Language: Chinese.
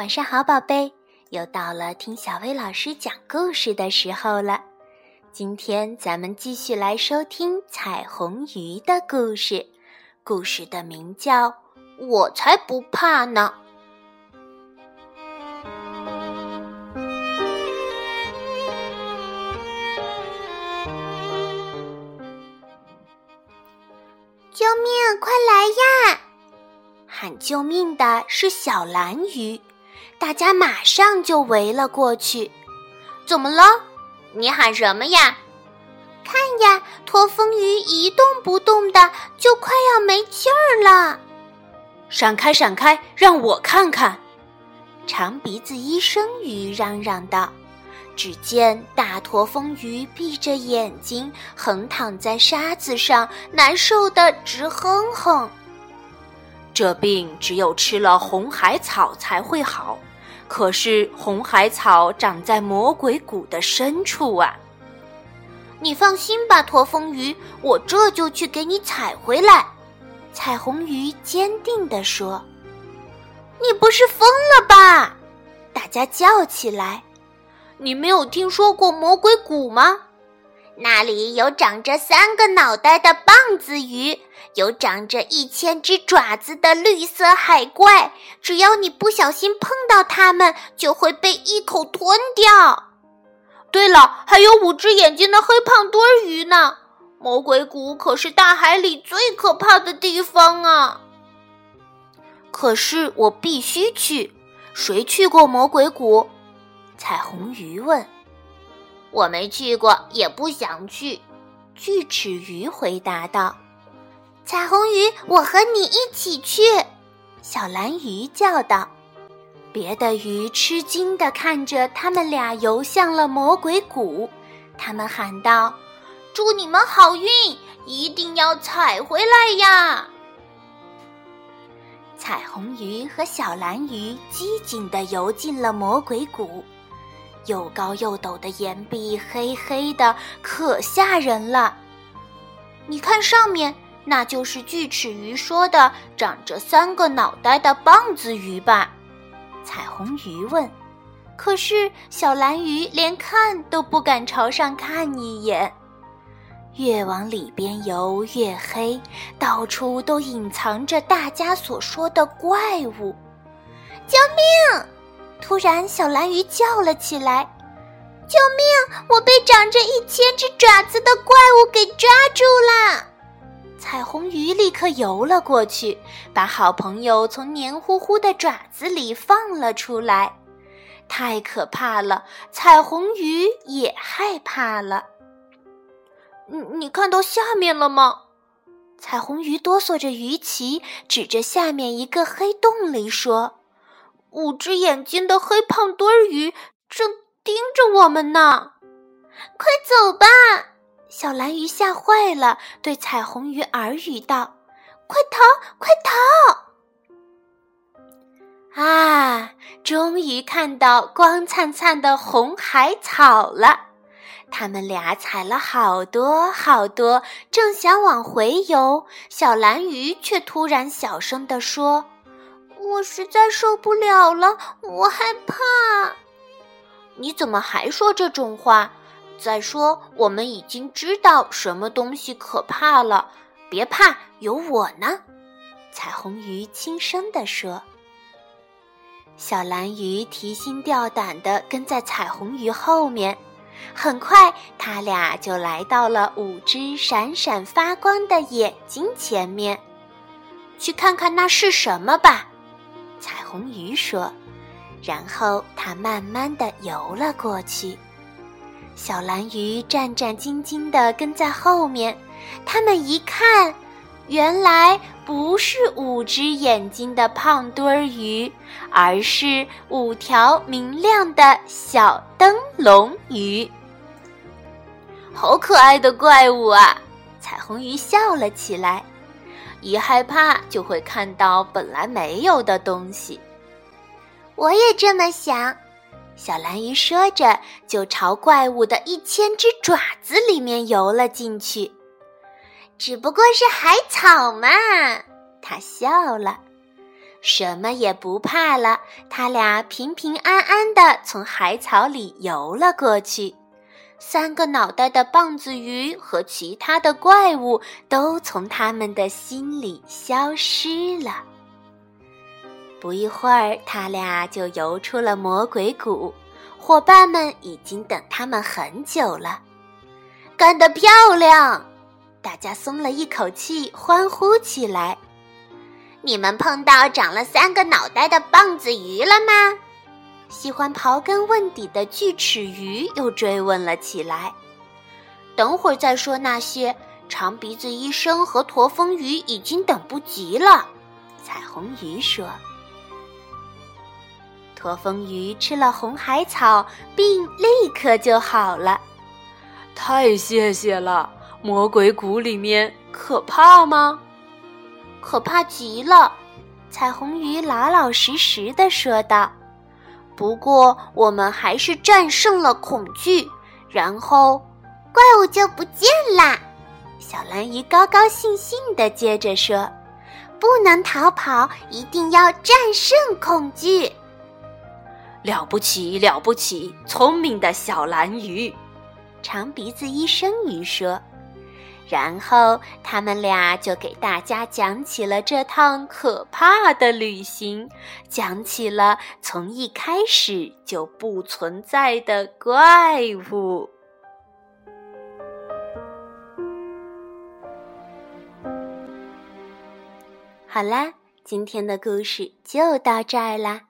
晚上好，宝贝，又到了听小薇老师讲故事的时候了。今天咱们继续来收听彩虹鱼的故事，故事的名叫《我才不怕呢》。救命！快来呀！喊救命的是小蓝鱼。大家马上就围了过去。怎么了？你喊什么呀？看呀，驼峰鱼一动不动的，就快要没气儿了。闪开，闪开，让我看看！长鼻子医生鱼嚷嚷道。只见大驼峰鱼闭着眼睛，横躺在沙子上，难受的直哼哼。这病只有吃了红海草才会好。可是红海草长在魔鬼谷的深处啊！你放心吧，驼峰鱼，我这就去给你采回来。彩虹鱼坚定地说：“你不是疯了吧？”大家叫起来：“你没有听说过魔鬼谷吗？”那里有长着三个脑袋的棒子鱼，有长着一千只爪子的绿色海怪。只要你不小心碰到它们，就会被一口吞掉。对了，还有五只眼睛的黑胖墩鱼呢。魔鬼谷可是大海里最可怕的地方啊！可是我必须去。谁去过魔鬼谷？彩虹鱼问。我没去过，也不想去。锯齿鱼回答道：“彩虹鱼，我和你一起去。”小蓝鱼叫道。别的鱼吃惊地看着他们俩游向了魔鬼谷，他们喊道：“祝你们好运，一定要采回来呀！”彩虹鱼和小蓝鱼机警地游进了魔鬼谷。又高又陡的岩壁，黑黑的，可吓人了。你看上面，那就是锯齿鱼说的长着三个脑袋的棒子鱼吧？彩虹鱼问。可是小蓝鱼连看都不敢朝上看一眼。越往里边游越黑，到处都隐藏着大家所说的怪物。救命！突然，小蓝鱼叫了起来：“救命！我被长着一千只爪子的怪物给抓住了！”彩虹鱼立刻游了过去，把好朋友从黏糊糊的爪子里放了出来。太可怕了，彩虹鱼也害怕了。你你看到下面了吗？彩虹鱼哆嗦着鱼鳍，指着下面一个黑洞里说。五只眼睛的黑胖墩儿鱼正盯着我们呢，快走吧！小蓝鱼吓坏了，对彩虹鱼耳语道：“快逃，快逃！”啊，终于看到光灿灿的红海草了！他们俩采了好多好多，正想往回游，小蓝鱼却突然小声地说。我实在受不了了，我害怕。你怎么还说这种话？再说，我们已经知道什么东西可怕了。别怕，有我呢。彩虹鱼轻声地说。小蓝鱼提心吊胆地跟在彩虹鱼后面。很快，他俩就来到了五只闪闪发光的眼睛前面。去看看那是什么吧。彩虹鱼说，然后它慢慢的游了过去。小蓝鱼战战兢兢地跟在后面。他们一看，原来不是五只眼睛的胖墩儿鱼，而是五条明亮的小灯笼鱼。好可爱的怪物啊！彩虹鱼笑了起来。一害怕就会看到本来没有的东西。我也这么想。小蓝鱼说着，就朝怪物的一千只爪子里面游了进去。只不过是海草嘛，它笑了。什么也不怕了。他俩平平安安地从海草里游了过去。三个脑袋的棒子鱼和其他的怪物都从他们的心里消失了。不一会儿，他俩就游出了魔鬼谷，伙伴们已经等他们很久了。干得漂亮！大家松了一口气，欢呼起来。你们碰到长了三个脑袋的棒子鱼了吗？喜欢刨根问底的锯齿鱼又追问了起来。等会儿再说那些。长鼻子医生和驼峰鱼已经等不及了。彩虹鱼说。驼峰鱼吃了红海草，病立刻就好了。太谢谢了！魔鬼谷里面可怕吗？可怕极了！彩虹鱼老老实实的说道。不过我们还是战胜了恐惧，然后怪物就不见啦。小蓝鱼高高兴兴的接着说：“不能逃跑，一定要战胜恐惧。”了不起了不起，聪明的小蓝鱼！长鼻子医生鱼说。然后他们俩就给大家讲起了这趟可怕的旅行，讲起了从一开始就不存在的怪物。好啦，今天的故事就到这儿啦。